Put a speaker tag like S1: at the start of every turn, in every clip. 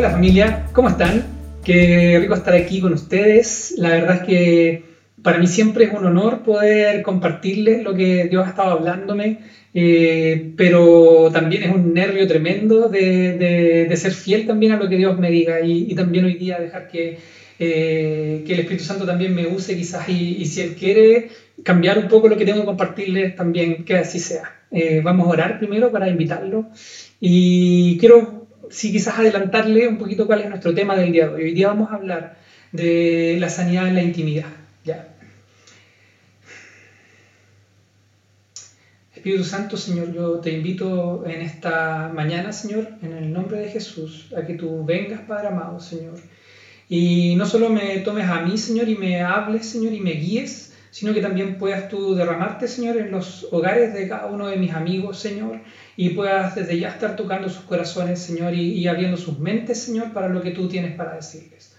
S1: Hola familia, ¿cómo están? Qué rico estar aquí con ustedes. La verdad es que para mí siempre es un honor poder compartirles lo que Dios ha estado hablándome, eh, pero también es un nervio tremendo de, ser fiel también a lo que Dios me diga y, también hoy día dejar que, eh, que, el Espíritu Santo también me use quizás y, si Él quiere cambiar un poco lo que tengo que compartirles también, que así sea. Eh, vamos a orar primero para invitarlo y quiero sí quizás adelantarle un poquito cuál es nuestro tema del día de hoy. Hoy día vamos a hablar de la sanidad en la intimidad. ¿ya? Espíritu Santo, Señor, yo te invito en esta mañana, Señor, en el nombre de Jesús, a que tú vengas, Padre amado, Señor. Y no solo me tomes a mí, Señor, y me hables, Señor, y me guíes, sino que también puedas tú derramarte, Señor, en los hogares de cada uno de mis amigos, Señor, y puedas desde ya estar tocando sus corazones, Señor, y, abriendo sus mentes, Señor, para lo que tú tienes para decirles.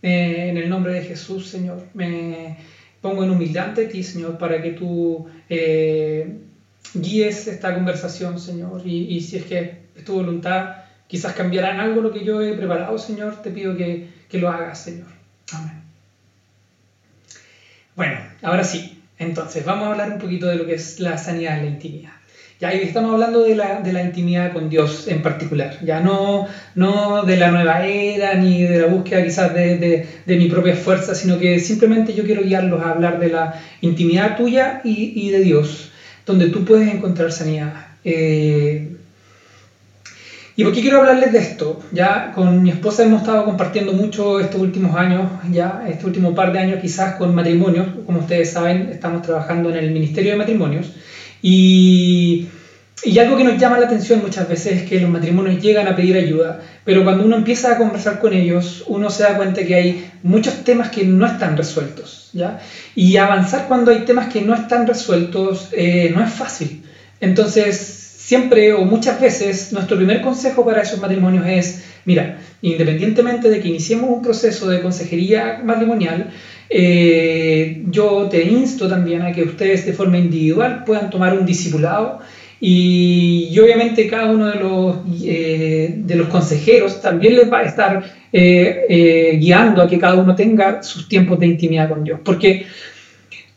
S1: Eh, en el nombre de Jesús, Señor, me pongo en humildad ante ti, Señor, para que tú eh, guíes esta conversación, Señor, y, si es que es tu voluntad, quizás cambiará en algo lo que yo he preparado, Señor, te pido que, que lo hagas, Señor. Amén. Bueno, ahora sí. Entonces, vamos a hablar un poquito de lo que es la sanidad en la intimidad. Ya estamos hablando de la, de la, intimidad con Dios en particular, ya no, no de la nueva era ni de la búsqueda quizás de, de, de mi propia fuerza, sino que simplemente yo quiero guiarlos a hablar de la intimidad tuya y, y de Dios, donde tú puedes encontrar sanidad. Eh, ¿Y por qué quiero hablarles de esto? Ya con mi esposa hemos estado compartiendo mucho estos últimos años, ya este último par de años quizás con matrimonios. Como ustedes saben, estamos trabajando en el Ministerio de Matrimonios. Y, y algo que nos llama la atención muchas veces es que los matrimonios llegan a pedir ayuda, pero cuando uno empieza a conversar con ellos, uno se da cuenta que hay muchos temas que no están resueltos. ¿ya? Y avanzar cuando hay temas que no están resueltos eh, no es fácil. Entonces, siempre o muchas veces nuestro primer consejo para esos matrimonios es, mira, independientemente de que iniciemos un proceso de consejería matrimonial, eh, yo te insto también a que ustedes de forma individual puedan tomar un discipulado y, obviamente cada uno de los, eh, de los consejeros también les va a estar eh, guiando a que cada uno tenga sus tiempos de intimidad con Dios. Porque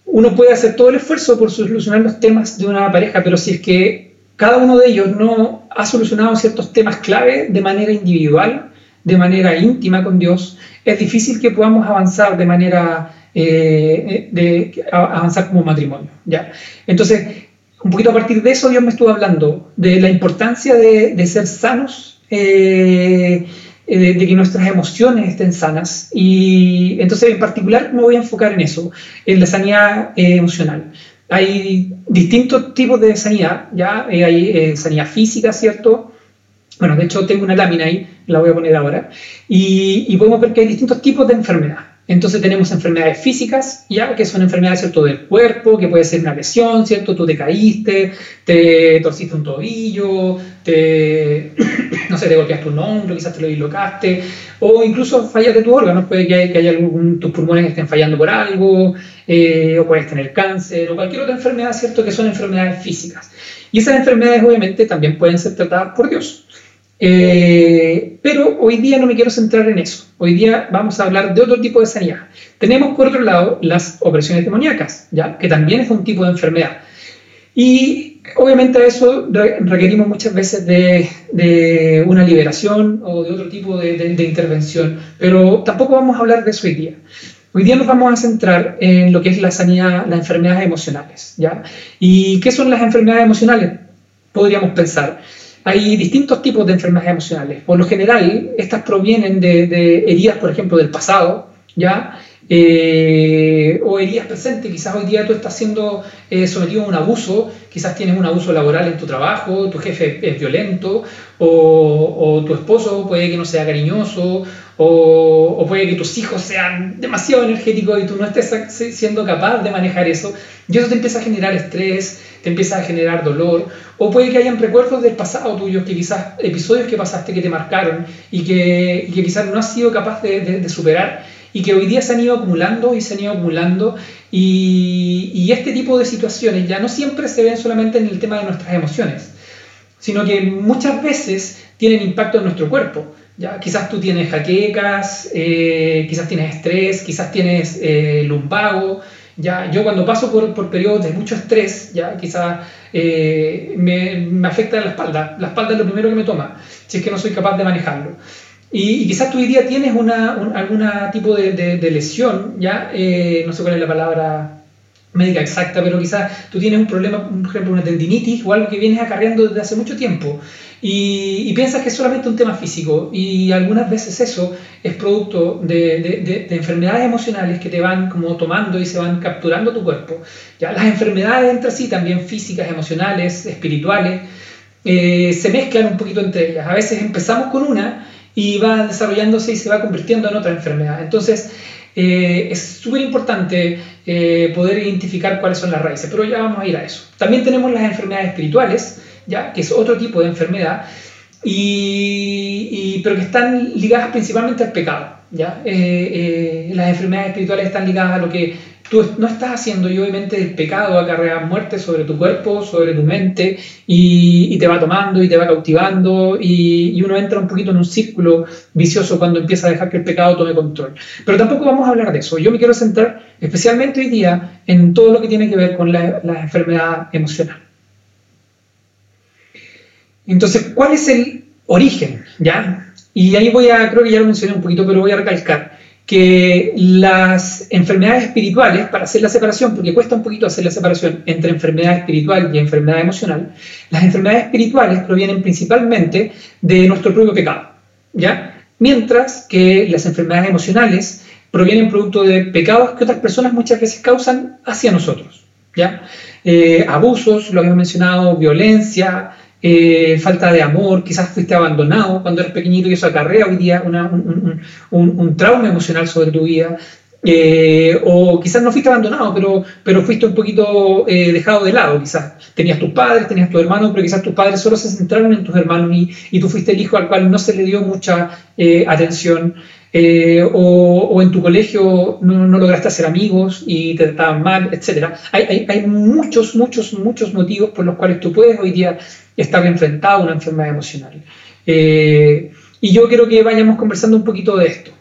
S1: uno puede hacer todo el esfuerzo por solucionar los temas de una pareja, pero si es que cada uno de ellos no ha solucionado ciertos temas clave de manera individual, de manera íntima con Dios, es difícil que podamos avanzar de manera, eh, de, avanzar como matrimonio. ¿ya? Entonces, un poquito a partir de eso Dios me estuvo hablando de la importancia de, ser sanos, eh, de, que nuestras emociones estén sanas. Y entonces en particular me voy a enfocar en eso, en la sanidad eh, emocional. Hay distintos tipos de sanidad, ¿ya? Eh, hay eh, sanidad física, ¿cierto? Bueno, de hecho tengo una lámina ahí, la voy a poner ahora, y, y podemos ver que hay distintos tipos de enfermedad. Entonces tenemos enfermedades físicas, ya que son enfermedades ¿cierto? del cuerpo, que puede ser una lesión, ¿cierto? Tú te caíste, te torciste un tobillo, te, no sé, te golpeaste un hombro, quizás te lo dislocaste, o incluso fallas de tus órganos, puede que, haya, algún, tus pulmones que estén fallando por algo, eh, o puedes tener cáncer, o cualquier otra enfermedad, ¿cierto? Que son enfermedades físicas. Y esas enfermedades obviamente también pueden ser tratadas por Dios. Eh, pero hoy día no me quiero centrar en eso. Hoy día vamos a hablar de otro tipo de sanidad. Tenemos por otro lado las operaciones demoníacas, ¿ya? que también es un tipo de enfermedad. Y obviamente eso requerimos muchas veces de, una liberación o de otro tipo de, intervención, pero tampoco vamos a hablar de eso hoy día. Hoy día nos vamos a centrar en lo que es la sanidad, las enfermedades emocionales. ¿ya? ¿Y qué son las enfermedades emocionales? Podríamos pensar hay distintos tipos de enfermedades emocionales. Por lo general, estas provienen de, heridas, por ejemplo, del pasado, ¿ya? Eh, o heridas presentes. Quizás hoy día tú estás siendo eh, sometido a un abuso, quizás tienes un abuso laboral en tu trabajo, tu jefe es violento, o, tu esposo puede que no sea cariñoso, o, puede que tus hijos sean demasiado energéticos y tú no estés siendo capaz de manejar eso. Y eso te empieza a generar estrés, te empieza a generar dolor, o puede que hayan recuerdos del pasado tuyo, que quizás episodios que pasaste que te marcaron y que, quizás no has sido capaz de, superar y que hoy día se han ido acumulando y se han ido acumulando y, y este tipo de situaciones ya no siempre se ven solamente en el tema de nuestras emociones, sino que muchas veces tienen impacto en nuestro cuerpo ¿ya? Quizás tú tienes jaquecas, eh, quizás tienes estrés, quizás tienes eh, lumbago. ¿ya? Yo cuando paso por, por periodos de mucho estrés, ¿ya? quizás eh, me, me, afecta la espalda. La espalda es lo primero que me toma, si es que no soy capaz de manejarlo. Y, y quizás tú hoy día tienes una, algún tipo de, de, lesión, ¿ya? no sé cuál es la palabra médica exacta, pero quizás tú tienes un problema, por ejemplo, una tendinitis o algo que vienes acarreando desde hace mucho tiempo y, piensas que es solamente un tema físico y algunas veces eso es producto de, de, enfermedades emocionales que te van como tomando y se van capturando tu cuerpo. Ya las enfermedades entre sí, también físicas, emocionales, espirituales, eh, se mezclan un poquito entre ellas. A veces empezamos con una y va desarrollándose y se va convirtiendo en otra enfermedad. Entonces, eh, es súper importante eh, poder identificar cuáles son las raíces, pero ya vamos a ir a eso. También tenemos las enfermedades espirituales, ¿ya? que es otro tipo de enfermedad, y, pero que están ligadas principalmente al pecado. ¿ya? Eh, las enfermedades espirituales están ligadas a lo que tú no estás haciendo y obviamente el pecado acarrea muerte sobre tu cuerpo, sobre tu mente y, te va tomando y te va cautivando y, uno entra un poquito en un círculo vicioso cuando empieza a dejar que el pecado tome control. Pero tampoco vamos a hablar de eso. Yo me quiero centrar especialmente hoy día en todo lo que tiene que ver con la, la enfermedad emocional. Entonces, ¿cuál es el origen? ¿Ya? Y ahí voy a, creo que ya lo mencioné un poquito, pero voy a recalcar que las enfermedades espirituales, para hacer la separación, porque cuesta un poquito hacer la separación entre enfermedad espiritual y enfermedad emocional, las enfermedades espirituales provienen principalmente de nuestro propio pecado, ¿ya? Mientras que las enfermedades emocionales provienen producto de pecados que otras personas muchas veces causan hacia nosotros, ¿ya? Eh, abusos, lo habíamos mencionado, violencia, eh, falta de amor, quizás fuiste abandonado cuando eres pequeñito y eso acarrea hoy día un, trauma emocional sobre tu vida. Eh, o quizás no fuiste abandonado, pero, pero fuiste un poquito eh, dejado de lado, quizás. Tenías tus padres, tenías tus hermanos, pero quizás tus padres solo se centraron en tus hermanos y, tú fuiste el hijo al cual no se le dio mucha atención. O, en tu colegio no, lograste hacer amigos y te trataban mal, etc. Hay, muchos, muchos, muchos motivos por los cuales tú puedes hoy día estar enfrentado a una enfermedad emocional. Eh, y yo quiero que vayamos conversando un poquito de esto.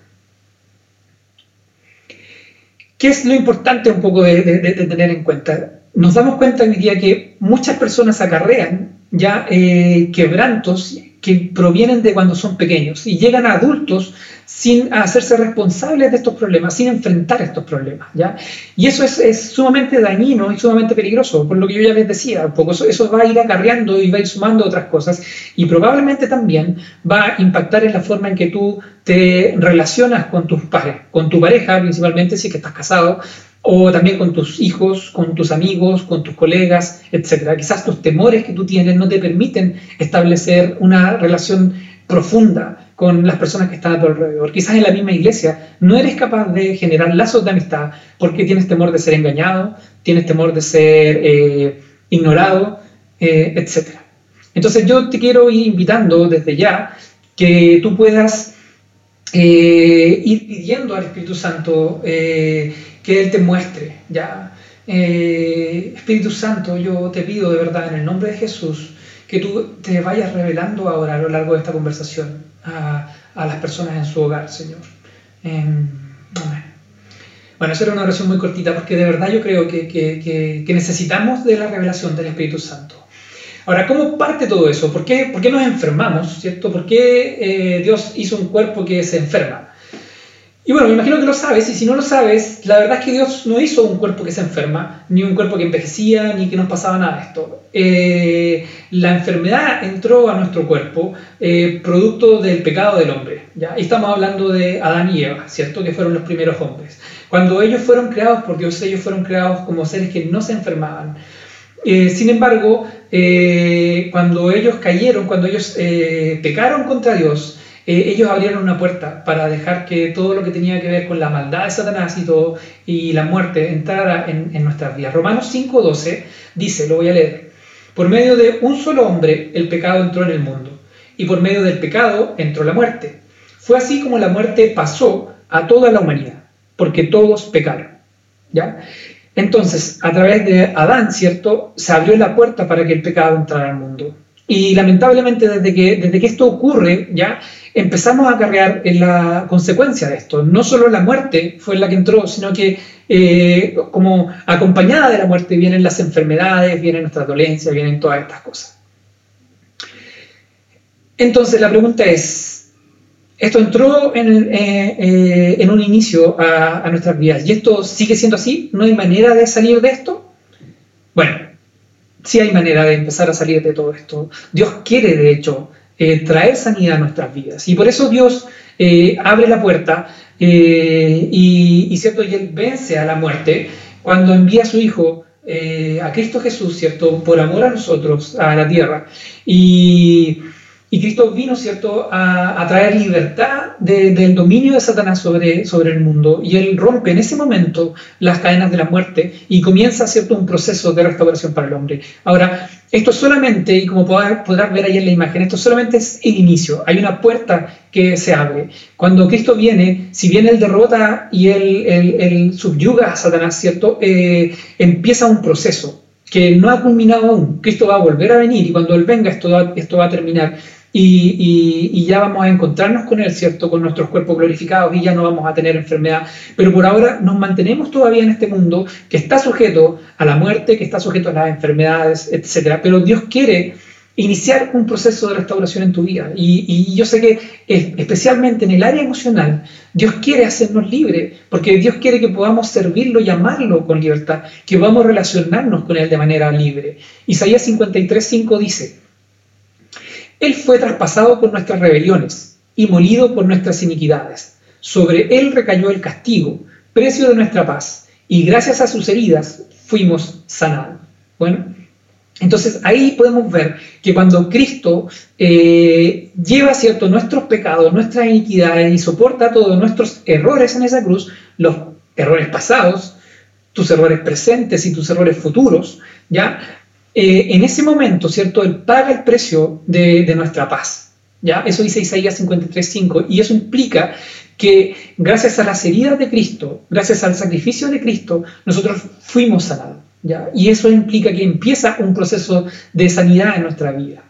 S1: ¿Qué es lo importante un poco de, tener en cuenta? Nos damos cuenta hoy día que muchas personas acarrean ya eh, quebrantos que provienen de cuando son pequeños y llegan a adultos sin hacerse responsables de estos problemas, sin enfrentar estos problemas. ¿ya? Y eso es, sumamente dañino y sumamente peligroso, por lo que yo ya les decía, poco eso, va a ir acarreando y va a ir sumando otras cosas y probablemente también va a impactar en la forma en que tú te relacionas con tus pares, con tu pareja principalmente si es que estás casado, o también con tus hijos, con tus amigos, con tus colegas, etc. Quizás los temores que tú tienes no te permiten establecer una relación profunda con las personas que están a tu alrededor. Quizás en la misma iglesia no eres capaz de generar lazos de amistad porque tienes temor de ser engañado, tienes temor de ser eh, ignorado, eh, etc. Entonces yo te quiero ir invitando desde ya que tú puedas eh, ir pidiendo al Espíritu Santo que Él te muestre, ¿ya? Eh, Espíritu Santo, yo te pido de verdad en el nombre de Jesús que tú te vayas revelando ahora a lo largo de esta conversación a, las personas en su hogar, Señor. amén. Bueno, esa era una oración muy cortita porque de verdad yo creo que, necesitamos de la revelación del Espíritu Santo. Ahora, ¿cómo parte todo eso? ¿Por qué, por qué nos enfermamos? ¿cierto? ¿Por qué eh, Dios hizo un cuerpo que se enferma? Y bueno, me imagino que lo sabes, y si no lo sabes, la verdad es que Dios no hizo un cuerpo que se enferma, ni un cuerpo que envejecía, ni que nos pasaba nada de esto. Eh, la enfermedad entró a nuestro cuerpo eh, producto del pecado del hombre. ¿ya? Y estamos hablando de Adán y Eva, ¿cierto? Que fueron los primeros hombres. Cuando ellos fueron creados por Dios, ellos fueron creados como seres que no se enfermaban. Eh, sin embargo, cuando ellos cayeron, cuando ellos pecaron contra Dios, eh, ellos abrieron una puerta para dejar que todo lo que tenía que ver con la maldad de Satanás y todo y la muerte entrara en, en nuestras vidas. Romanos 5:12 dice, lo voy a leer, por medio de un solo hombre el pecado entró en el mundo y por medio del pecado entró la muerte. Fue así como la muerte pasó a toda la humanidad, porque todos pecaron. ¿Ya? Entonces, a través de Adán, ¿cierto? Se abrió la puerta para que el pecado entrara al mundo. Y lamentablemente desde que, desde que esto ocurre, ya empezamos a cargar en la consecuencia de esto. No solo la muerte fue la que entró, sino que eh, como acompañada de la muerte vienen las enfermedades, vienen nuestras dolencias, vienen todas estas cosas. Entonces la pregunta es, esto entró en, eh, eh, en un inicio a, a, nuestras vidas y esto sigue siendo así, no hay manera de salir de esto. Sí hay manera de empezar a salir de todo esto. Dios quiere, de hecho, eh, traer sanidad a nuestras vidas y por eso Dios abre la puerta y, y, ¿cierto? y Él vence a la muerte cuando envía a su Hijo a Cristo Jesús, ¿cierto? Por amor a nosotros, a la tierra. Y y Cristo vino, ¿cierto?, a, traer libertad del dominio de Satanás sobre, sobre el mundo. Y Él rompe en ese momento las cadenas de la muerte y comienza, ¿cierto?, un proceso de restauración para el hombre. Ahora, esto solamente, y como podrás ver ahí en la imagen, esto solamente es el inicio. Hay una puerta que se abre. Cuando Cristo viene, si bien Él derrota y Él, subyuga a Satanás, ¿cierto?, eh, empieza un proceso que no ha culminado aún. Cristo va a volver a venir y cuando Él venga esto esto va a terminar y, ya vamos a encontrarnos con Él, ¿cierto? Con nuestros cuerpos glorificados y ya no vamos a tener enfermedad. Pero por ahora nos mantenemos todavía en este mundo que está sujeto a la muerte, que está sujeto a las enfermedades, etc. Pero Dios quiere iniciar un proceso de restauración en tu vida. Y, y, yo sé que especialmente en el área emocional, Dios quiere hacernos libres, porque Dios quiere que podamos servirlo y amarlo con libertad, que podamos relacionarnos con Él de manera libre. Isaías 53.5 dice, él fue traspasado por nuestras rebeliones y molido por nuestras iniquidades. Sobre Él recayó el castigo, precio de nuestra paz, y gracias a sus heridas fuimos sanados. Bueno, entonces ahí podemos ver que cuando Cristo eh, lleva cierto nuestros pecados, nuestras iniquidades y soporta todos nuestros errores en esa cruz, los errores pasados, tus errores presentes y tus errores futuros, ¿ya? Eh, en ese momento, ¿cierto? Él paga el precio de, nuestra paz. ¿ya? Eso dice Isaías 53.5 y eso implica que gracias a las heridas de Cristo, gracias al sacrificio de Cristo, nosotros fuimos sanados. ¿ya? Y eso implica que empieza un proceso de sanidad en nuestra vida.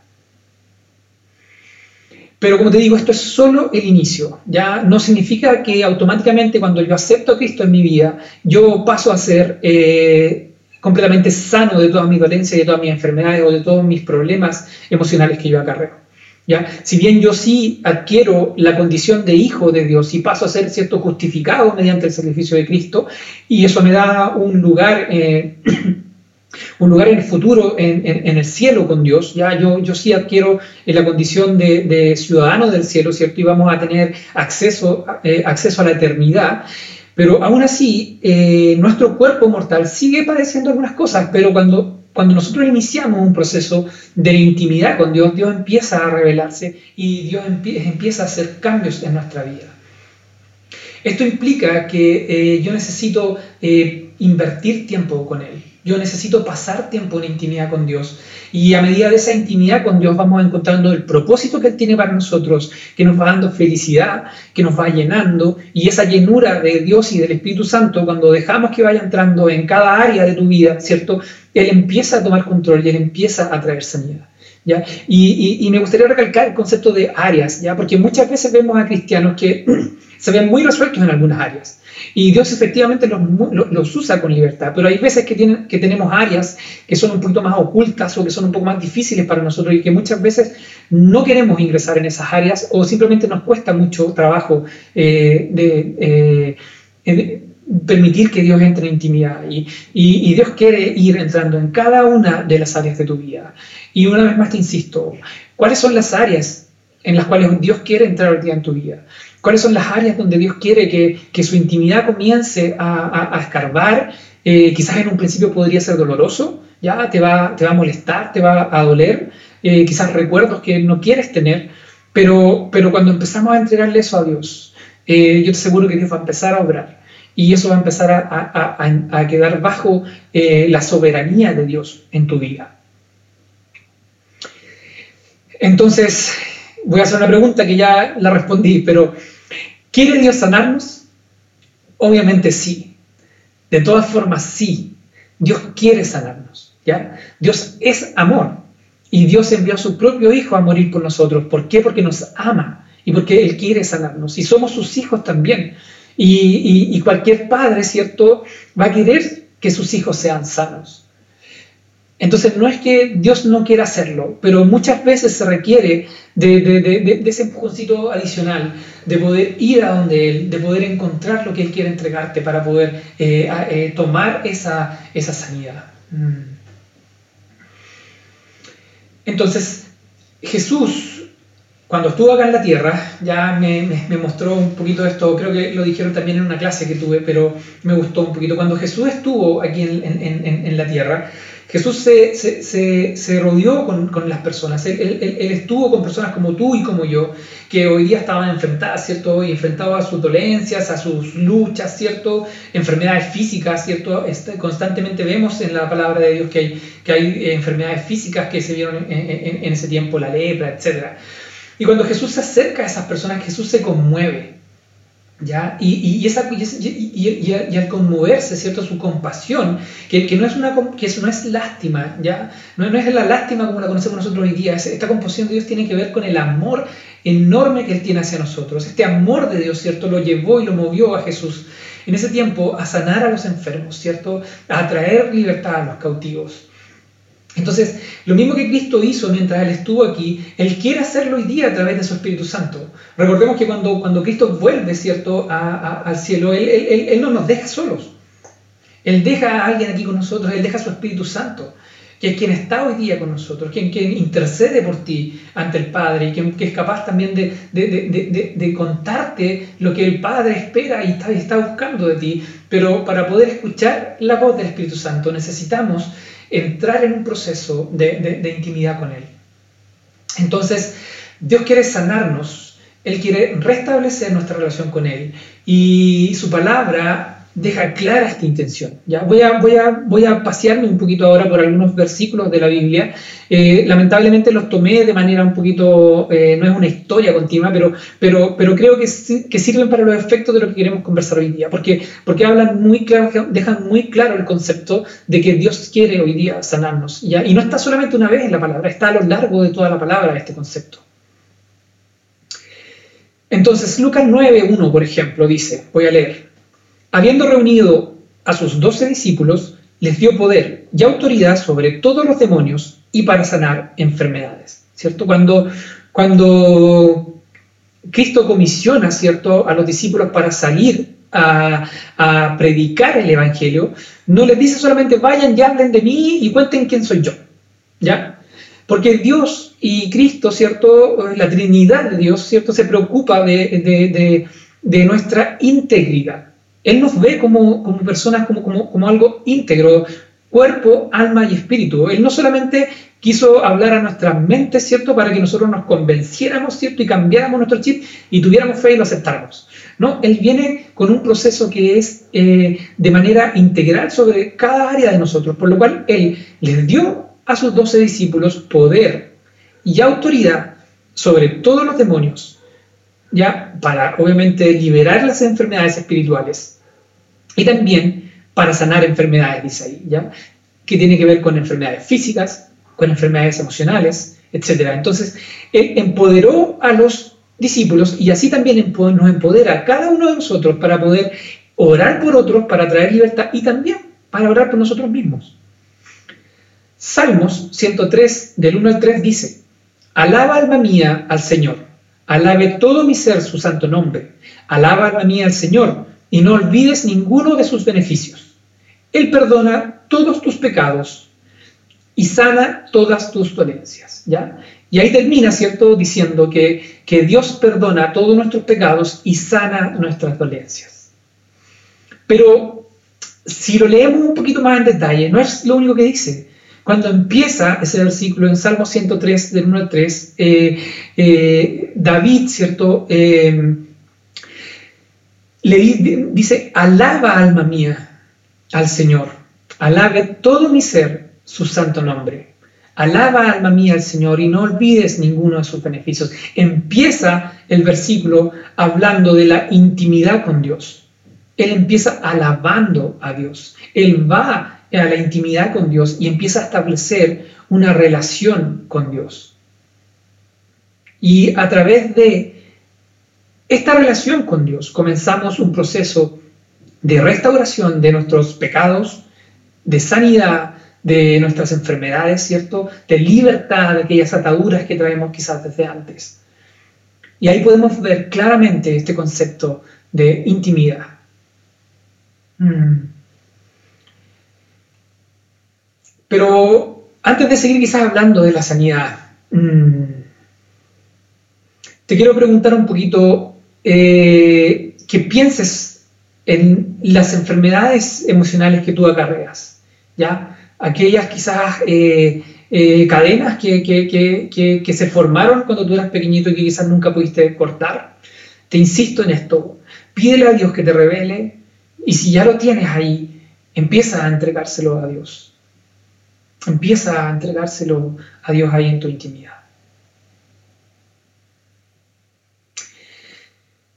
S1: Pero como te digo, esto es solo el inicio. Ya no significa que automáticamente cuando yo acepto a Cristo en mi vida, yo paso a ser eh, completamente sano de todas mis dolencias, de todas mis enfermedades o de todos mis problemas emocionales que yo acarreo. ¿Ya? Si bien yo sí adquiero la condición de hijo de Dios y paso a ser cierto justificado mediante el sacrificio de Cristo, y eso me da un lugar, eh, un lugar en el futuro, en, el cielo con Dios, ¿ya? Yo, yo sí adquiero la condición de, ciudadano del cielo, ¿cierto? Y vamos a tener acceso, eh, acceso a la eternidad. Pero aún así, eh, nuestro cuerpo mortal sigue padeciendo algunas cosas, pero cuando, cuando nosotros iniciamos un proceso de intimidad con Dios, Dios empieza a revelarse y Dios empieza a hacer cambios en nuestra vida. Esto implica que eh, yo necesito eh, invertir tiempo con Él. Yo necesito pasar tiempo en intimidad con Dios. Y a medida de esa intimidad con Dios vamos encontrando el propósito que Él tiene para nosotros, que nos va dando felicidad, que nos va llenando. Y esa llenura de Dios y del Espíritu Santo, cuando dejamos que vaya entrando en cada área de tu vida, ¿cierto? Él empieza a tomar control y Él empieza a traer sanidad. Y, y, me gustaría recalcar el concepto de áreas, ¿ya? porque muchas veces vemos a cristianos que se ven muy resueltos en algunas áreas, y Dios efectivamente los, usa con libertad, pero hay veces que, tienen, que tenemos áreas que son un poquito más ocultas o que son un poco más difíciles para nosotros y que muchas veces no queremos ingresar en esas áreas o simplemente nos cuesta mucho trabajo eh, de, eh, permitir que Dios entre en intimidad. Y, y, Dios quiere ir entrando en cada una de las áreas de tu vida. Y una vez más te insisto, ¿cuáles son las áreas en las cuales Dios quiere entrar hoy día en tu vida? Cuáles son las áreas donde Dios quiere que, su intimidad comience a, escarbar. Eh, quizás en un principio podría ser doloroso, ya te va, te va a molestar, te va a doler, eh, quizás recuerdos que no quieres tener, pero, pero cuando empezamos a entregarle eso a Dios, eh, yo te aseguro que Dios va a empezar a obrar y eso va a empezar a, a quedar bajo la soberanía de Dios en tu vida. Entonces, voy a hacer una pregunta que ya la respondí, pero ¿Quiere Dios sanarnos? Obviamente sí. De todas formas, sí. Dios quiere sanarnos. ¿ya? Dios es amor. Y Dios envió a su propio Hijo a morir por nosotros. ¿Por qué? Porque nos ama y porque Él quiere sanarnos. Y somos sus hijos también. Y, cualquier padre, ¿cierto?, va a querer que sus hijos sean sanos. Entonces no es que Dios no quiera hacerlo, pero muchas veces se requiere de, ese empujoncito adicional, de poder ir a donde Él, de poder encontrar lo que Él quiere entregarte para poder eh, eh, tomar esa, sanidad. Mm. Entonces, Jesús, cuando estuvo acá en la tierra, ya me, mostró un poquito esto, creo que lo dijeron también en una clase que tuve, pero me gustó un poquito. Cuando Jesús estuvo aquí en la tierra, Jesús se, rodeó con, las personas, él, estuvo con personas como tú y como yo, que hoy día estaban enfrentadas, ¿cierto? Y enfrentadas a sus dolencias, a sus luchas, ¿cierto? Enfermedades físicas, ¿cierto? Este, constantemente vemos en la palabra de Dios que hay, que hay enfermedades físicas que se vieron en, en ese tiempo, la lepra, etc. Y cuando Jesús se acerca a esas personas, Jesús se conmueve. ¿Ya? Y, y, esa, y, al conmoverse, ¿cierto? Su compasión, que, que, no, es una, que no es lástima, ¿ya? No, no, es la lástima como la conocemos nosotros hoy día. Esta compasión de Dios tiene que ver con el amor enorme que Él tiene hacia nosotros. Este amor de Dios, ¿cierto? Lo llevó y lo movió a Jesús en ese tiempo a sanar a los enfermos, ¿cierto? A traer libertad a los cautivos. Entonces, lo mismo que Cristo hizo mientras Él estuvo aquí, Él quiere hacerlo hoy día a través de su Espíritu Santo. Recordemos que cuando, cuando Cristo vuelve, ¿cierto?, al cielo, él, él, no nos deja solos. Él deja a alguien aquí con nosotros, Él deja a su Espíritu Santo, que es quien está hoy día con nosotros, quien, quien intercede por ti ante el Padre y quien, que es capaz también de, de, de, contarte lo que el Padre espera y está, está buscando de ti. Pero para poder escuchar la voz del Espíritu Santo necesitamos entrar en un proceso de, intimidad con Él. Entonces, Dios quiere sanarnos, Él quiere restablecer nuestra relación con Él y su palabra deja clara esta intención. ¿ya? Voy, a, voy, a, voy a pasearme un poquito ahora por algunos versículos de la Biblia. Eh, lamentablemente los tomé de manera un poquito, eh, no es una historia continua, pero, pero, pero creo que, que, sirven para los efectos de lo que queremos conversar hoy día, porque, porque hablan muy claro, dejan muy claro el concepto de que Dios quiere hoy día sanarnos. Y no está solamente una vez en la palabra, está a lo largo de toda la palabra este concepto. Entonces, Lucas 9.1, por ejemplo, dice, voy a leer, Habiendo reunido a sus doce discípulos, les dio poder y autoridad sobre todos los demonios y para sanar enfermedades. ¿Cierto? Cuando, cuando Cristo comisiona ¿cierto? a los discípulos para salir a, predicar el Evangelio, no les dice solamente vayan y hablen de mí y cuenten quién soy yo. ¿Ya? Porque Dios y Cristo, ¿cierto? La Trinidad de Dios, ¿cierto? Se preocupa de, de nuestra integridad. Él nos ve como, personas, como algo íntegro, cuerpo, alma y espíritu. Él no solamente quiso hablar a nuestras mentes, ¿cierto? Para que nosotros nos convenciéramos, ¿cierto? Y cambiáramos nuestro chip y tuviéramos fe y lo aceptáramos. No, Él viene con un proceso que es eh, de manera integral sobre cada área de nosotros, por lo cual Él les dio a sus doce discípulos poder y autoridad sobre todos los demonios, ya para obviamente liberar las enfermedades espirituales y también para sanar enfermedades, dice ahí, ¿ya? que tiene que ver con enfermedades físicas, con enfermedades emocionales, etc. Entonces, Él empoderó a los discípulos y así también nos empodera a cada uno de nosotros para poder orar por otros, para traer libertad y también para orar por nosotros mismos. Salmos 103, del 1 al 3 dice, Alaba alma mía al Señor, alabe todo mi ser su santo nombre, alaba alma mía al Señor, y no olvides ninguno de sus beneficios. Él perdona todos tus pecados y sana todas tus dolencias. ¿ya? Y ahí termina, ¿cierto?, diciendo que, que Dios perdona todos nuestros pecados y sana nuestras dolencias. Pero si lo leemos un poquito más en detalle, no es lo único que dice. Cuando empieza ese versículo en Salmo 103, del 1 al 3, eh, eh, David, ¿cierto?, eh, le dice, alaba alma mía al Señor, alabe todo mi ser su santo nombre. Alaba alma mía al Señor y no olvides ninguno de sus beneficios. Empieza el versículo hablando de la intimidad con Dios. Él empieza alabando a Dios. Él va a la intimidad con Dios y empieza a establecer una relación con Dios. Y a través de esta relación con Dios comenzamos un proceso de restauración de nuestros pecados, de sanidad de nuestras enfermedades, ¿cierto? De libertad de aquellas ataduras que traemos quizás desde antes. Y ahí podemos ver claramente este concepto de intimidad. Mm. Pero antes de seguir quizás hablando de la sanidad, mm, te quiero preguntar un poquito eh, que pienses en las enfermedades emocionales que tú acarreas, ¿ya? Aquellas quizás eh, eh, cadenas que, que, se formaron cuando tú eras pequeñito y que quizás nunca pudiste cortar. Te insisto en esto, pídele a Dios que te revele y si ya lo tienes ahí, empieza a entregárselo a Dios. Empieza a entregárselo a Dios ahí en tu intimidad.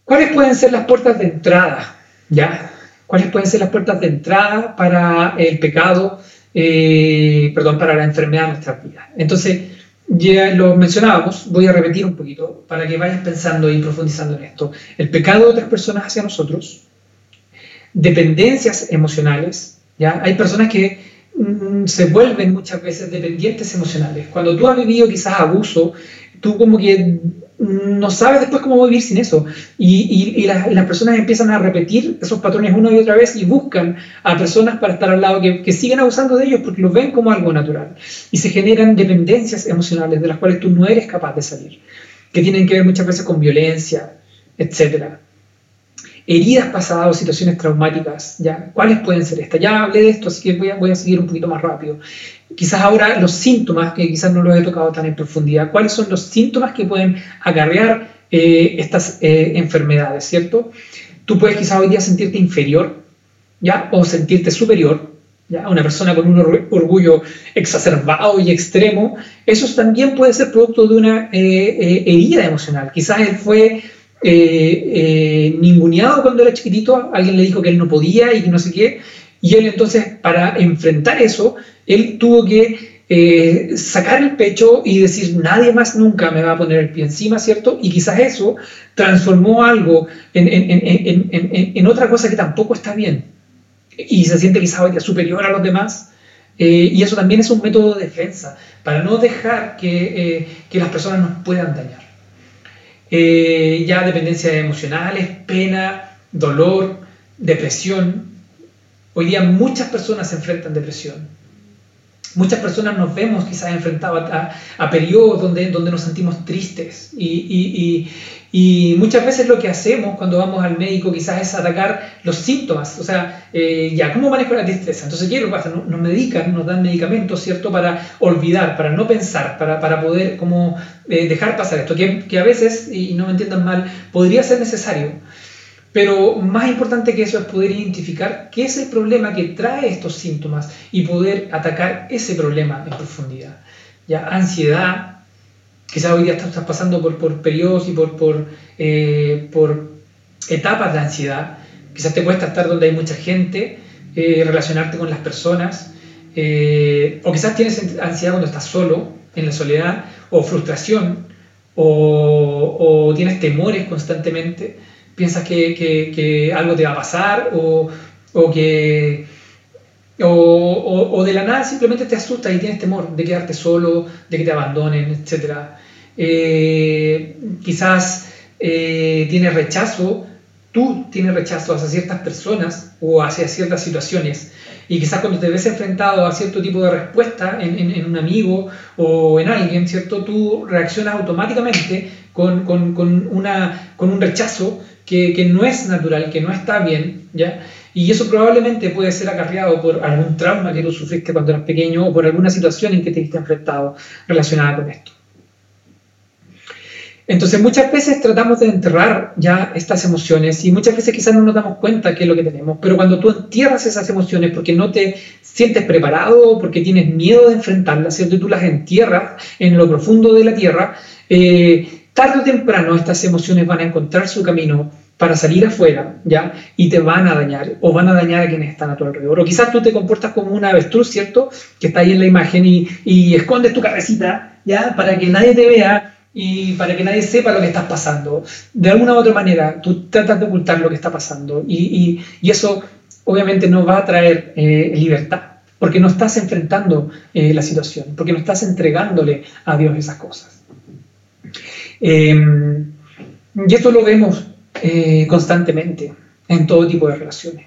S1: ¿Cuáles pueden ser las puertas de entrada? ¿Ya? ¿Cuáles pueden ser las puertas de entrada para el pecado, eh, perdón, para la enfermedad de nuestra vida? Entonces, ya lo mencionábamos, voy a repetir un poquito para que vayas pensando y profundizando en esto. El pecado de otras personas hacia nosotros, dependencias emocionales, ¿ya? Hay personas que mm, se vuelven muchas veces dependientes emocionales. Cuando tú has vivido quizás abuso, tú como que no sabes después cómo vivir sin eso. Y, las, personas empiezan a repetir esos patrones una y otra vez y buscan a personas para estar al lado que, que siguen abusando de ellos porque los ven como algo natural. Y se generan dependencias emocionales de las cuales tú no eres capaz de salir, que tienen que ver muchas veces con violencia, etcétera heridas pasadas o situaciones traumáticas, ¿ya? ¿Cuáles pueden ser estas? Ya hablé de esto, así que voy a, voy a seguir un poquito más rápido. Quizás ahora los síntomas, que quizás no los he tocado tan en profundidad, ¿cuáles son los síntomas que pueden acarrear eh, estas eh, enfermedades, ¿cierto? Tú puedes quizás hoy día sentirte inferior, ¿ya? O sentirte superior, ¿ya? Una persona con un orgullo exacerbado y extremo, eso también puede ser producto de una eh, herida emocional. Quizás él fue ninguneado cuando era chiquitito, alguien le dijo que él no podía y que no sé qué, y él entonces para enfrentar eso, él tuvo que eh, sacar el pecho y decir, nadie más nunca me va a poner el pie encima, ¿cierto? Y quizás eso transformó algo en, otra cosa que tampoco está bien. Y se siente quizás superior a los demás. y eso también es un método de defensa, para no dejar que, que las personas nos puedan dañar. Eh, ya dependencias emocionales, pena, dolor, depresión. Hoy día muchas personas se enfrentan a depresión. Muchas personas nos vemos quizás enfrentados a, periodos donde, donde nos sentimos tristes y, y muchas veces lo que hacemos cuando vamos al médico quizás es atacar los síntomas, o sea, eh, ya, ¿cómo manejo la tristeza? Entonces, ¿qué es lo pasa? Nos, medican, nos dan medicamentos, ¿cierto? Para olvidar, para no pensar, para, para poder como eh, dejar pasar esto, que, que, a veces, y no me entiendan mal, podría ser necesario. Pero más importante que eso es poder identificar qué es el problema que trae estos síntomas y poder atacar ese problema en profundidad. Ya, ansiedad, quizás hoy día estás pasando por, por periodos y por, por, eh, por, etapas de ansiedad. Quizás te cuesta estar donde hay mucha gente, eh, relacionarte con las personas, eh, o quizás tienes ansiedad cuando estás solo, en la soledad, o frustración, o, o tienes temores constantemente, piensas que, que, algo te va a pasar, o, o que o, o, de la nada simplemente te asustas y tienes temor de quedarte solo, de que te abandonen, etc. Eh, quizás eh, tienes rechazo, tú tienes rechazo hacia ciertas personas o hacia ciertas situaciones. Y quizás cuando te ves enfrentado a cierto tipo de respuesta en, en, un amigo o en alguien, ¿cierto? Tú reaccionas automáticamente con, con, con, una, con un rechazo que, no es natural, que no está bien, ¿ya? Y eso probablemente puede ser acarreado por algún trauma que tú sufriste cuando eras pequeño o por alguna situación en que te viste enfrentado relacionada con esto. Entonces muchas veces tratamos de enterrar ya estas emociones y muchas veces quizás no nos damos cuenta qué es lo que tenemos, pero cuando tú entierras esas emociones porque no te sientes preparado o porque tienes miedo de enfrentarlas, ¿cierto? Y tú las entierras en lo profundo de la tierra, eh, tarde o temprano estas emociones van a encontrar su camino para salir afuera, ¿ya? Y te van a dañar, o van a dañar a quienes están a tu alrededor. O quizás tú te comportas como una avestruz, ¿cierto? Que está ahí en la imagen y, escondes tu cabecita, ¿ya? Para que nadie te vea y para que nadie sepa lo que estás pasando. De alguna u otra manera, tú tratas de ocultar lo que está pasando y eso obviamente no va a traer eh, libertad, porque no estás enfrentando eh, la situación, porque no estás entregándole a Dios esas cosas. Eh, y esto lo vemos eh, constantemente en todo tipo de relaciones.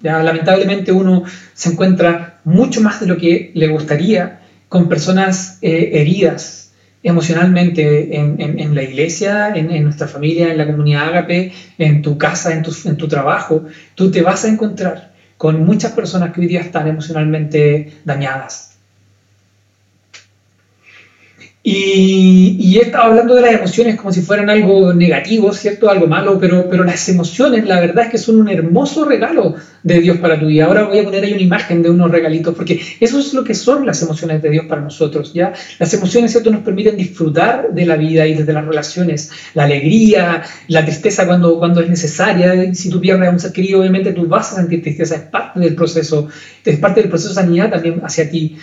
S1: Lamentablemente uno se encuentra mucho más de lo que le gustaría con personas eh, heridas emocionalmente en, la iglesia, en, nuestra familia, en la comunidad ágape, en tu casa, en tu trabajo. Tú te vas a encontrar con muchas personas que hoy día están emocionalmente dañadas, y, y, he estado hablando de las emociones como si fueran algo negativo, ¿cierto? Algo malo, pero, pero las emociones, la verdad es que son un hermoso regalo de Dios para tu vida. Ahora voy a poner ahí una imagen de unos regalitos, porque eso es lo que son las emociones de Dios para nosotros, ¿ya? Las emociones, ¿cierto? Nos permiten disfrutar de la vida y desde las relaciones. La alegría, la tristeza cuando, cuando es necesaria. Si tú pierdes a un ser querido, obviamente tú vas a sentir tristeza, es parte del proceso, es parte del proceso de sanidad también hacia ti.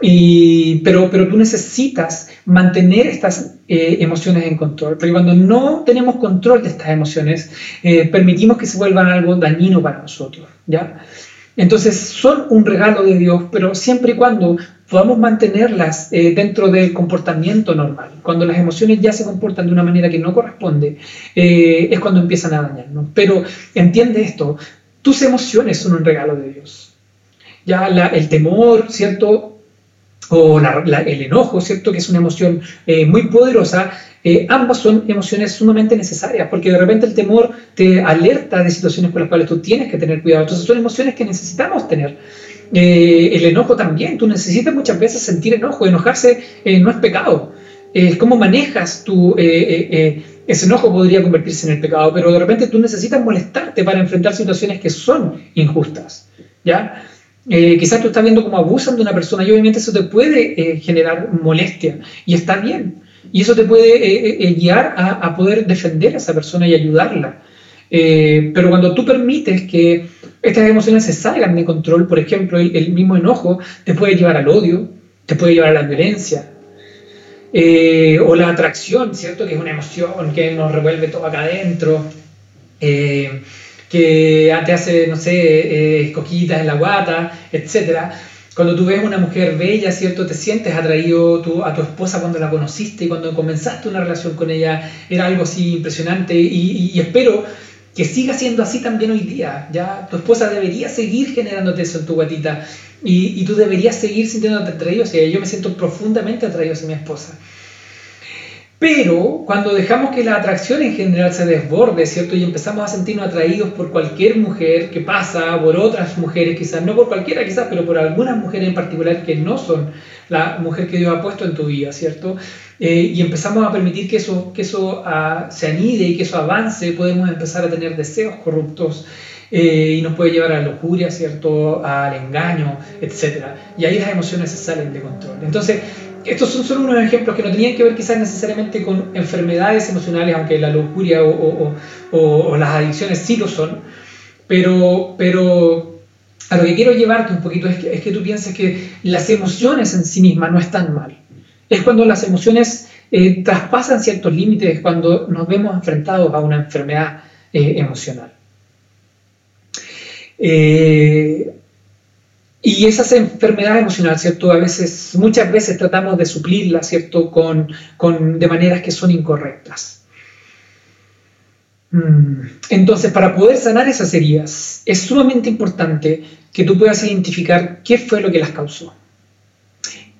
S1: Y, pero, pero tú necesitas mantener estas eh, emociones en control, porque cuando no tenemos control de estas emociones, eh, permitimos que se vuelvan algo dañino para nosotros, ¿ya? Entonces son un regalo de Dios, pero siempre y cuando podamos mantenerlas eh, dentro del comportamiento normal. Cuando las emociones ya se comportan de una manera que no corresponde, es cuando empiezan a dañarnos. Pero entiende esto, tus emociones son un regalo de Dios. Ya el temor, ¿cierto? O el enojo, ¿cierto? Que es una emoción eh, muy poderosa, eh, ambas son emociones sumamente necesarias, porque de repente el temor te alerta de situaciones con las cuales tú tienes que tener cuidado. Entonces son emociones que necesitamos tener. Eh, el enojo también, tú necesitas muchas veces sentir enojo, enojarse no es pecado. cómo manejas tu, ese enojo podría convertirse en el pecado, pero de repente tú necesitas molestarte para enfrentar situaciones que son injustas. ¿ya? Eh, quizás tú estás viendo cómo abusan de una persona y obviamente eso te puede eh, generar molestia y está bien. Y eso te puede eh, guiar a, poder defender a esa persona y ayudarla. pero cuando tú permites que estas emociones se salgan de control, por ejemplo, el, mismo enojo te puede llevar al odio, te puede llevar a la violencia, o la atracción, ¿cierto? Que es una emoción que nos revuelve todo acá adentro que te hace, no sé, eh, coquitas en la guata, etc. Cuando tú ves una mujer bella, ¿cierto? Te sientes atraído tú, a tu esposa cuando la conociste y cuando comenzaste una relación con ella, era algo así impresionante y, espero que siga siendo así también hoy día. Ya tu esposa debería seguir generándote eso en tu guatita y, y tú deberías seguir sintiéndote atraído hacia ella. Yo me siento profundamente atraído hacia mi esposa. Pero cuando dejamos que la atracción en general se desborde, ¿cierto? Y empezamos a sentirnos atraídos por cualquier mujer que pasa, por otras mujeres quizás, no por cualquiera quizás, pero por algunas mujeres en particular que no son la mujer que Dios ha puesto en tu vida, ¿cierto? Eh, y empezamos a permitir que eso, que eso ah, se anide y que eso avance, podemos empezar a tener deseos corruptos. Eh, y nos puede llevar a la lujuria, ¿cierto? Al engaño, etc. Y ahí las emociones se salen de control. Entonces, estos son solo unos ejemplos que no tenían que ver quizás necesariamente con enfermedades emocionales, aunque la lujuria o, las adicciones sí lo son, pero, pero a lo que quiero llevarte un poquito es que, es que tú pienses que las emociones en sí mismas no están mal. Es cuando las emociones eh, traspasan ciertos límites, cuando nos vemos enfrentados a una enfermedad eh, emocional. Eh, y esas enfermedades emocionales, ¿cierto? A veces, muchas veces tratamos de suplirlas, ¿cierto? Con, con, de maneras que son incorrectas. Mm. Entonces, para poder sanar esas heridas, es sumamente importante que tú puedas identificar qué fue lo que las causó.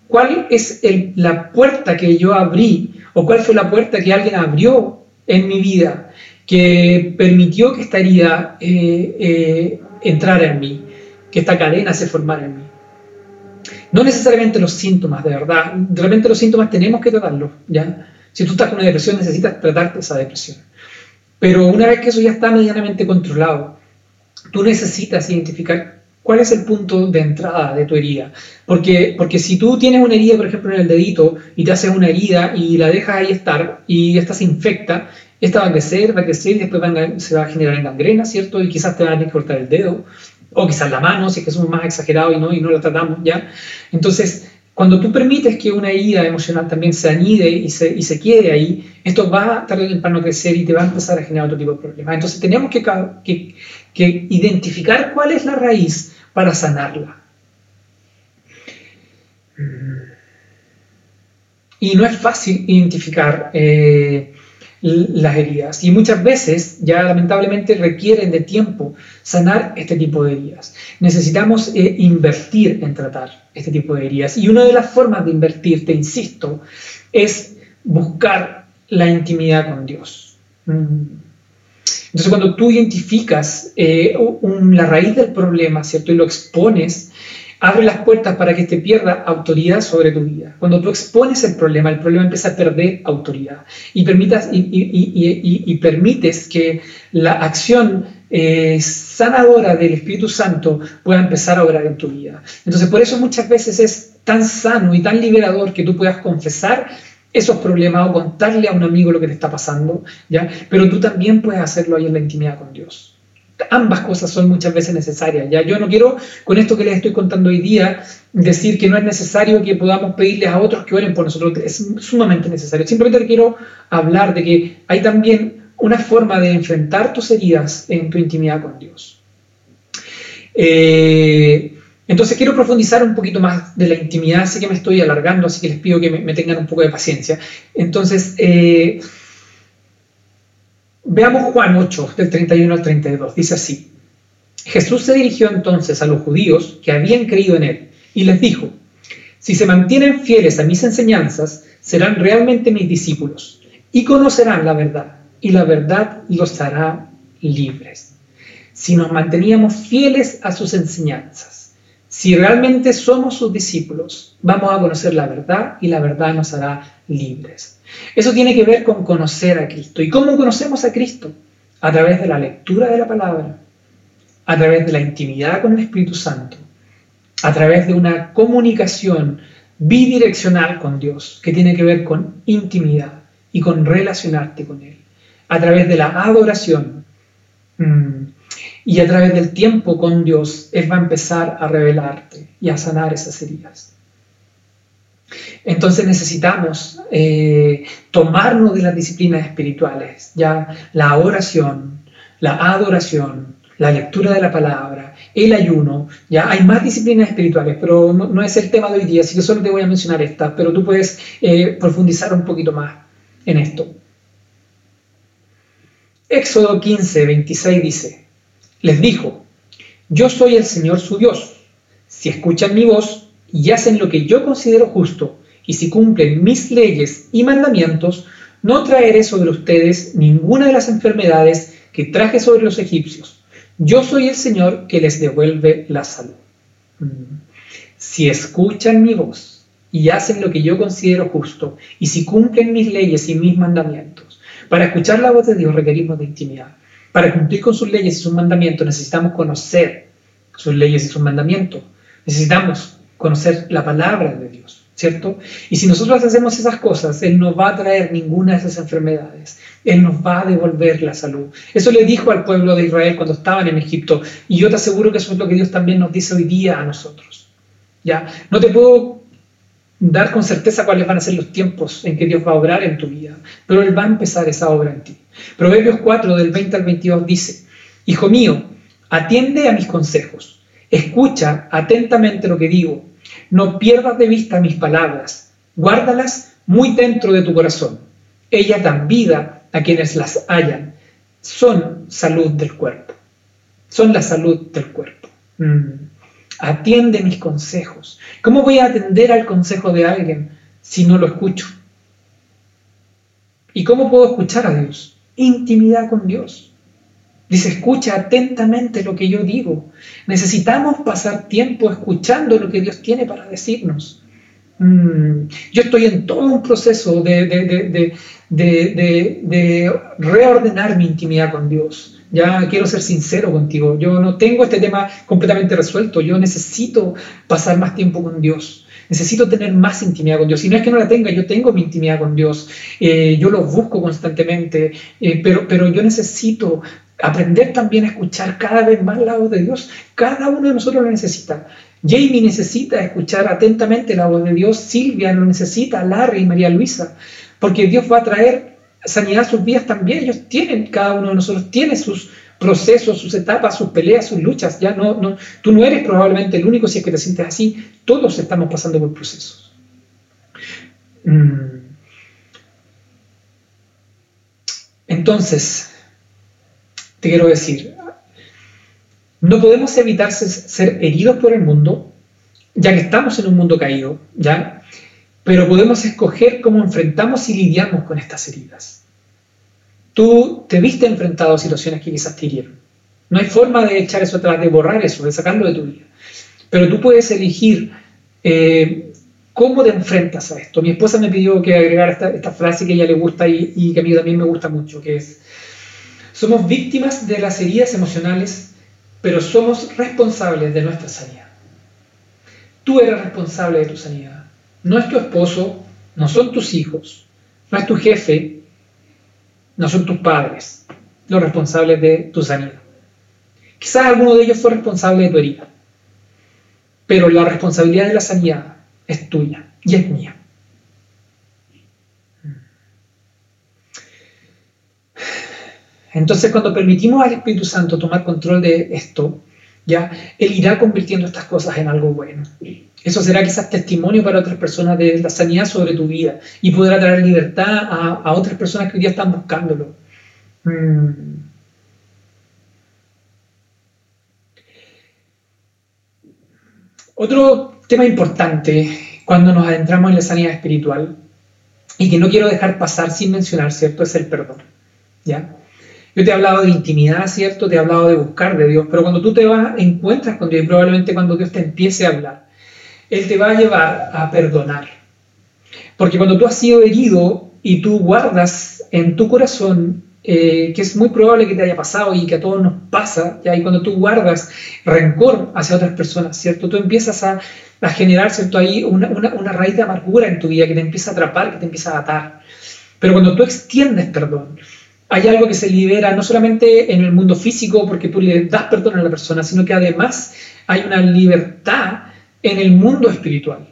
S1: ¿Cuál es la puerta que yo abrí o cuál fue la puerta que alguien abrió en mi vida que permitió que esta herida eh, eh, entrara en mí? Que esta cadena se formara en mí. No necesariamente los síntomas, de verdad. De repente los síntomas tenemos que tratarlos, ¿ya? Si tú estás con una depresión, necesitas tratarte esa depresión. Pero una vez que eso ya está medianamente controlado, tú necesitas identificar ¿Cuál es el punto de entrada de tu herida? Porque, porque si tú tienes una herida, por ejemplo, en el dedito y te haces una herida y la dejas ahí estar y esta se infecta, esta va a crecer, va a crecer y después se va a generar en gangrena, ¿cierto? Y quizás te van a cortar el dedo o quizás la mano, si es que somos más exagerados y no, y no la tratamos ya. Entonces, cuando tú permites que una herida emocional también se anide y se, y se quede ahí, esto va a tardar o temprano crecer y te va a empezar a generar otro tipo de problemas. Entonces tenemos que, que, que identificar cuál es la raíz para sanarla. Y no es fácil identificar eh, las heridas. Y muchas veces ya lamentablemente requieren de tiempo sanar este tipo de heridas. Necesitamos eh, invertir en tratar este tipo de heridas. Y una de las formas de invertir, te insisto, es buscar la intimidad con Dios. Mm. Entonces cuando tú identificas eh, la raíz del problema, ¿cierto? Y lo expones, abre las puertas para que te pierda autoridad sobre tu vida. Cuando tú expones el problema, el problema empieza a perder autoridad y, permitas, y, permites que la acción eh, sanadora del Espíritu Santo pueda empezar a obrar en tu vida. Entonces, por eso muchas veces es tan sano y tan liberador que tú puedas confesar esos problemas o contarle a un amigo lo que te está pasando, ¿ya? Pero tú también puedes hacerlo ahí en la intimidad con Dios ambas cosas son muchas veces necesarias. ¿ya? Yo no quiero, con esto que les estoy contando hoy día, decir que no es necesario que podamos pedirles a otros que oren por nosotros, es sumamente necesario. Simplemente quiero hablar de que hay también una forma de enfrentar tus heridas en tu intimidad con Dios. Eh, entonces quiero profundizar un poquito más de la intimidad, sé que me estoy alargando, así que les pido que me, tengan un poco de paciencia. Entonces, eh, Veamos Juan 8, del 31 al 32. Dice así. Jesús se dirigió entonces a los judíos que habían creído en él y les dijo, si se mantienen fieles a mis enseñanzas, serán realmente mis discípulos y conocerán la verdad y la verdad los hará libres. Si nos manteníamos fieles a sus enseñanzas, si realmente somos sus discípulos, vamos a conocer la verdad y la verdad nos hará libres. Eso tiene que ver con conocer a Cristo. ¿Y cómo conocemos a Cristo? A través de la lectura de la palabra, a través de la intimidad con el Espíritu Santo, a través de una comunicación bidireccional con Dios, que tiene que ver con intimidad y con relacionarte con Él, a través de la adoración mm, y a través del tiempo con Dios, Él va a empezar a revelarte y a sanar esas heridas. Entonces necesitamos eh, tomarnos de las disciplinas espirituales, ya la oración, la adoración, la lectura de la palabra, el ayuno, ya hay más disciplinas espirituales, pero no, es el tema de hoy día, así que solo te voy a mencionar estas, pero tú puedes eh, profundizar un poquito más en esto. Éxodo 15, 26 dice, les dijo, yo soy el Señor su Dios, si escuchan mi voz, y hacen lo que yo considero justo, y si cumplen mis leyes y mandamientos, no traeré sobre ustedes ninguna de las enfermedades que traje sobre los egipcios. Yo soy el Señor que les devuelve la salud. Mm. Si escuchan mi voz y hacen lo que yo considero justo, y si cumplen mis leyes y mis mandamientos, para escuchar la voz de Dios requerimos de intimidad. Para cumplir con sus leyes y sus mandamientos necesitamos conocer sus leyes y sus mandamientos. Necesitamos conocer la palabra de Dios, ¿cierto? Y si nosotros hacemos esas cosas, Él no va a traer ninguna de esas enfermedades. Él nos va a devolver la salud. Eso le dijo al pueblo de Israel cuando estaban en Egipto. Y yo te aseguro que eso es lo que Dios también nos dice hoy día a nosotros. ¿Ya? No te puedo dar con certeza cuáles van a ser los tiempos en que Dios va a obrar en tu vida, pero Él va a empezar esa obra en ti. Proverbios 4, del 20 al 22 dice, Hijo mío, atiende a mis consejos, escucha atentamente lo que digo no pierdas de vista mis palabras, guárdalas muy dentro de tu corazón. Ellas dan vida a quienes las hallan. Son salud del cuerpo. Son la salud del cuerpo. Mm. Atiende mis consejos. ¿Cómo voy a atender al consejo de alguien si no lo escucho? ¿Y cómo puedo escuchar a Dios? Intimidad con Dios. Dice, escucha atentamente lo que yo digo. Necesitamos pasar tiempo escuchando lo que Dios tiene para decirnos. Mm, yo estoy en todo un proceso de, de, de, de, reordenar mi intimidad con Dios. Ya quiero ser sincero contigo, yo no tengo este tema completamente resuelto, yo necesito pasar más tiempo con Dios. Necesito tener más intimidad con Dios. Y no es que no la tenga, yo tengo mi intimidad con Dios. Eh, yo lo busco constantemente, eh, pero, pero yo necesito aprender también a escuchar cada vez más la voz de Dios. Cada uno de nosotros lo necesita. Jamie necesita escuchar atentamente la voz de Dios, Silvia lo necesita, Larry y María Luisa, porque Dios va a traer sanidad sus vidas también. Ellos tienen, cada uno de nosotros tiene sus procesos, sus etapas, sus peleas, sus luchas. Ya no, no, tú no eres probablemente el único si es que te sientes así. Todos estamos pasando por procesos. Mm. Entonces, te quiero decir, no podemos evitar ser heridos por el mundo, ya que estamos en un mundo caído, ¿ya? Pero podemos escoger cómo enfrentamos y lidiamos con estas heridas. Tú te viste enfrentado a situaciones que quizás te hirieron. No hay forma de echar eso atrás, de borrar eso, de sacarlo de tu vida. Pero tú puedes elegir eh, cómo te enfrentas a esto. Mi esposa me pidió que agregara esta, frase que a ella le gusta y, y que a mí también me gusta mucho, que es, somos víctimas de las heridas emocionales pero somos responsables de nuestra sanidad. Tú eres responsable de tu sanidad. No es tu esposo, no son tus hijos, no es tu jefe, no son tus padres los responsables de tu sanidad. Quizás alguno de ellos fue responsable de tu herida, pero la responsabilidad de la sanidad es tuya y es mía. Entonces, cuando permitimos al Espíritu Santo tomar control de esto, ya, Él irá convirtiendo estas cosas en algo bueno. Eso será quizás testimonio para otras personas de la sanidad sobre tu vida y podrá traer libertad a, otras personas que hoy día están buscándolo. Mm. Otro tema importante cuando nos adentramos en la sanidad espiritual y que no quiero dejar pasar sin mencionar, ¿cierto? Es el perdón. ¿Ya? Yo te he hablado de intimidad, ¿cierto? Te he hablado de buscar de Dios, pero cuando tú te vas, encuentras con Dios y probablemente cuando Dios te empiece a hablar, Él te va a llevar a perdonar. Porque cuando tú has sido herido y tú guardas en tu corazón, eh, que es muy probable que te haya pasado y que a todos nos pasa, y cuando tú guardas rencor hacia otras personas, ¿cierto? Tú empiezas a, generar, ¿cierto? Ahí una, una raíz de amargura en tu vida que te empieza a atrapar, que te empieza a atar. Pero cuando tú extiendes perdón, hay algo que se libera no solamente en el mundo físico porque tú le das perdón a la persona, sino que además hay una libertad en el mundo espiritual.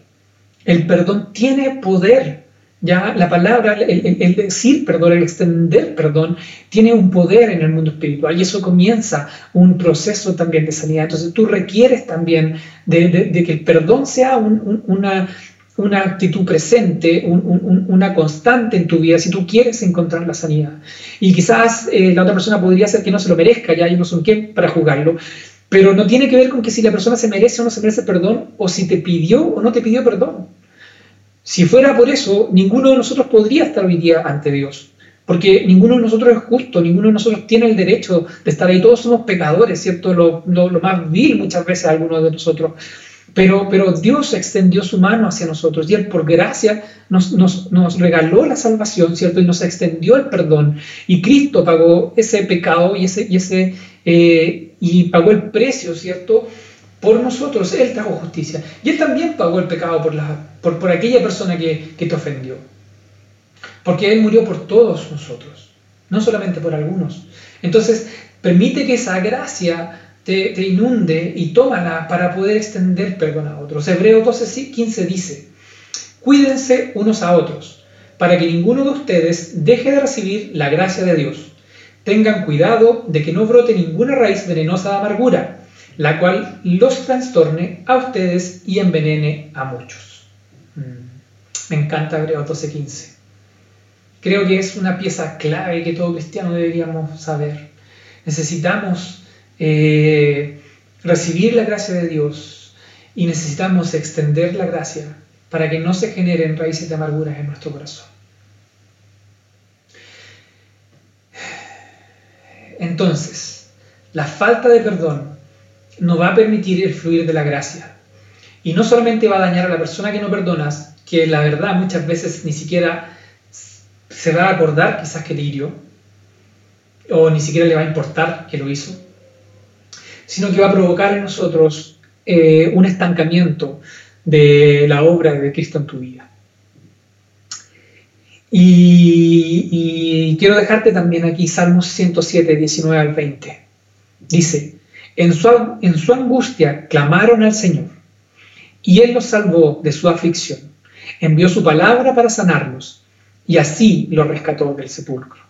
S1: El perdón tiene poder. Ya la palabra, el, decir perdón, el extender perdón, tiene un poder en el mundo espiritual y eso comienza un proceso también de sanidad. Entonces tú requieres también de, que el perdón sea una, una actitud presente, una constante en tu vida si tú quieres encontrar la sanidad. Y quizás eh, la otra persona podría ser que no se lo merezca, ya yo no son quién para juzgarlo, pero no tiene que ver con que si la persona se merece o no se merece perdón, o si te pidió o no te pidió perdón. Si fuera por eso, ninguno de nosotros podría estar hoy día ante Dios. Porque ninguno de nosotros es justo, ninguno de nosotros tiene el derecho de estar ahí. Todos somos pecadores, ¿cierto? Lo, lo, más vil muchas veces algunos de nosotros. Pero, pero Dios extendió su mano hacia nosotros y Él por gracia nos, nos, regaló la salvación, ¿cierto? Y nos extendió el perdón. Y Cristo pagó ese pecado y, ese, y, ese, eh, y pagó el precio, ¿cierto? Por nosotros. Él trajo justicia. Y Él también pagó el pecado por, la, por, por aquella persona que, que te ofendió. Porque Él murió por todos nosotros, no solamente por algunos. Entonces, permite que esa gracia te, inunde y tómala para poder extender perdón a otros. Hebreo 12, 15 dice, cuídense unos a otros, para que ninguno de ustedes deje de recibir la gracia de Dios. Tengan cuidado de que no brote ninguna raíz venenosa de amargura, la cual los trastorne a ustedes y envenene a muchos. Mm. Me encanta Hebreo 12:15. Creo que es una pieza clave que todo cristiano deberíamos saber. Necesitamos eh, recibir la gracia de Dios y necesitamos extender la gracia para que no se generen raíces de amarguras en nuestro corazón. Entonces, la falta de perdón no va a permitir el fluir de la gracia. Y no solamente va a dañar a la persona que no perdonas, que la verdad muchas veces ni siquiera se va a acordar quizás que te hirió, o ni siquiera le va a importar que lo hizo, sino que va a provocar en nosotros eh, un estancamiento de la obra de Cristo en tu vida. Y, quiero dejarte también aquí Salmos 107, 19 al 20. Dice, en su, en su angustia clamaron al Señor y Él los salvó de su aflicción. Envió su palabra para sanarlos y así los rescató del sepulcro.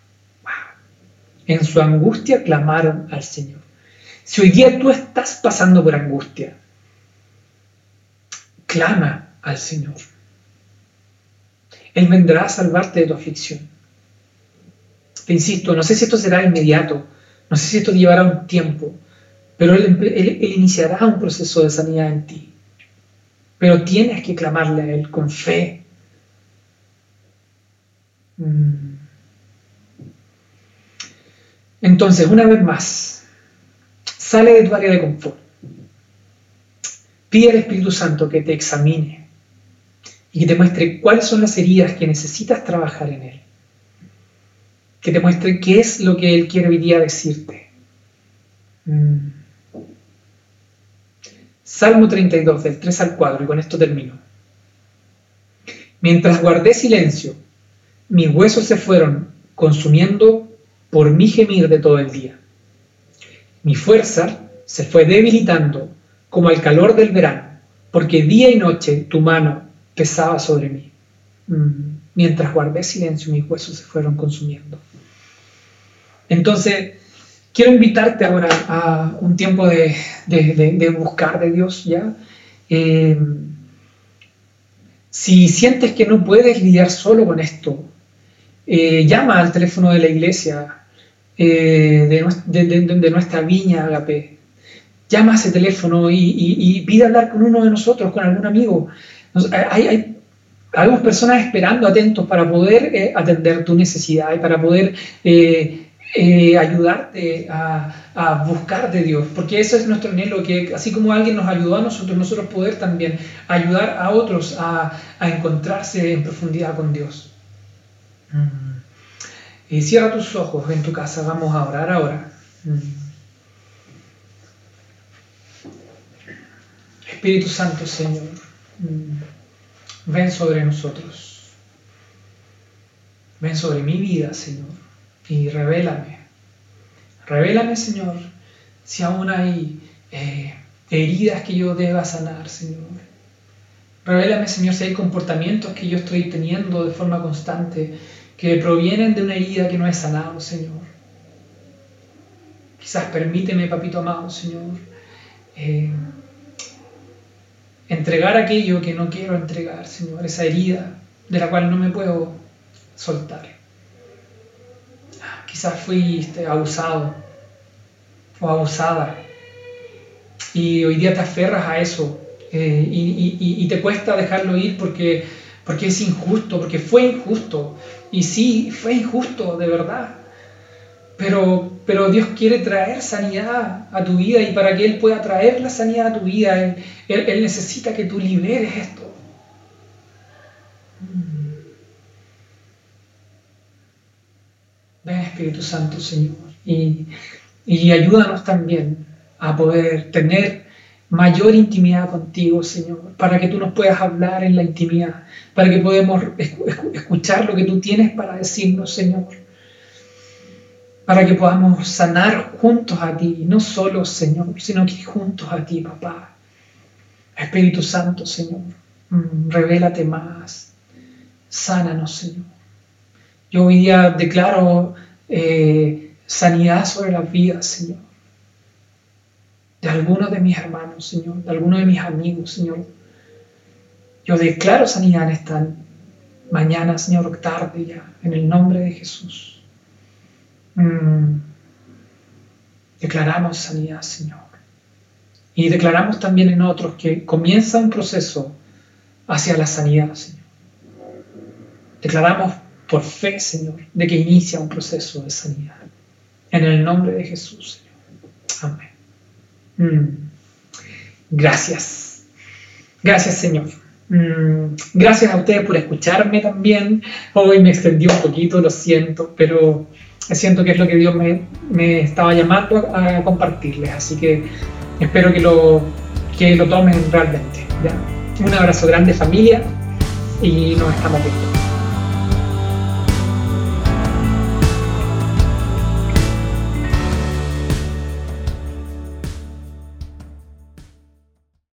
S1: En su angustia clamaron al Señor. Si hoy día tú estás pasando por angustia, clama al Señor. Él vendrá a salvarte de tu aflicción. Te insisto, no sé si esto será inmediato, no sé si esto llevará un tiempo, pero él, iniciará un proceso de sanidad en ti. Pero tienes que clamarle a Él con fe. Mm. Entonces, una vez más, sale de tu área de confort. Pide al Espíritu Santo que te examine y que te muestre cuáles son las heridas que necesitas trabajar en Él. Que te muestre qué es lo que Él quiere hoy día decirte. Mm. Salmo 32, del 3 al 4, y con esto termino. Mientras guardé silencio, mis huesos se fueron consumiendo por mi gemir de todo el día. Mi fuerza se fue debilitando como al calor del verano, porque día y noche tu mano pesaba sobre mí. Mm, mientras guardé silencio, mis huesos se fueron consumiendo. Entonces, quiero invitarte ahora a un tiempo de, buscar de Dios, ¿ya? Eh, si sientes que no puedes lidiar solo con esto, eh, llama al teléfono de la iglesia, eh, de, nuestra viña Agape. Llama a ese teléfono y, pide hablar con uno de nosotros, con algún amigo. Hay, hay, personas esperando atentos para poder eh, atender tu necesidad y para poder ayudarte a, buscar de Dios, porque eso es nuestro anhelo, que así como alguien nos ayudó a nosotros, nosotros poder también ayudar a otros a, a encontrarse en profundidad con Dios. Mm. Cierra tus ojos en tu casa, vamos a orar ahora. Mm. Espíritu Santo, Señor, mm. Ven sobre nosotros. Ven sobre mi vida, Señor, y revélame. Revélame, Señor, si aún hay eh, heridas que yo deba sanar, Señor. Revélame, Señor, si hay comportamientos que yo estoy teniendo de forma constante que provienen de una herida que no es sanado, Señor. Quizás permíteme, papito amado, Señor, eh, entregar aquello que no quiero entregar, Señor, esa herida de la cual no me puedo soltar. Quizás fuiste abusado o abusada y hoy día te aferras a eso eh, y, te cuesta dejarlo ir porque, porque es injusto, porque fue injusto, y sí, fue injusto, de verdad. Pero, pero Dios quiere traer sanidad a tu vida y para que Él pueda traer la sanidad a tu vida, Él, él, necesita que tú liberes esto. Ven Espíritu Santo, Señor, y, y ayúdanos también a poder tener mayor intimidad contigo, Señor, para que tú nos puedas hablar en la intimidad, para que podamos escuchar lo que tú tienes para decirnos, Señor, para que podamos sanar juntos a ti, no solo, Señor, sino que juntos a ti, papá. Espíritu Santo, Señor, mm, revélate más, sánanos, Señor. Yo hoy día declaro eh, sanidad sobre las vidas, Señor de algunos de mis hermanos, Señor, de algunos de mis amigos, Señor. Yo declaro sanidad en esta mañana, Señor, tarde ya, en el nombre de Jesús. Mm. Declaramos sanidad, Señor. Y declaramos también en otros que comienza un proceso hacia la sanidad, Señor. Declaramos por fe, Señor, de que inicia un proceso de sanidad. En el nombre de Jesús, Señor. Amén. Mm. Gracias. Gracias, Señor. Mm, gracias a ustedes por escucharme también. Hoy me extendí un poquito, lo siento, pero siento que es lo que Dios me, me estaba llamando a compartirles. Así que espero que lo, que lo tomen realmente. Un abrazo grande familia y nos estamos viendo.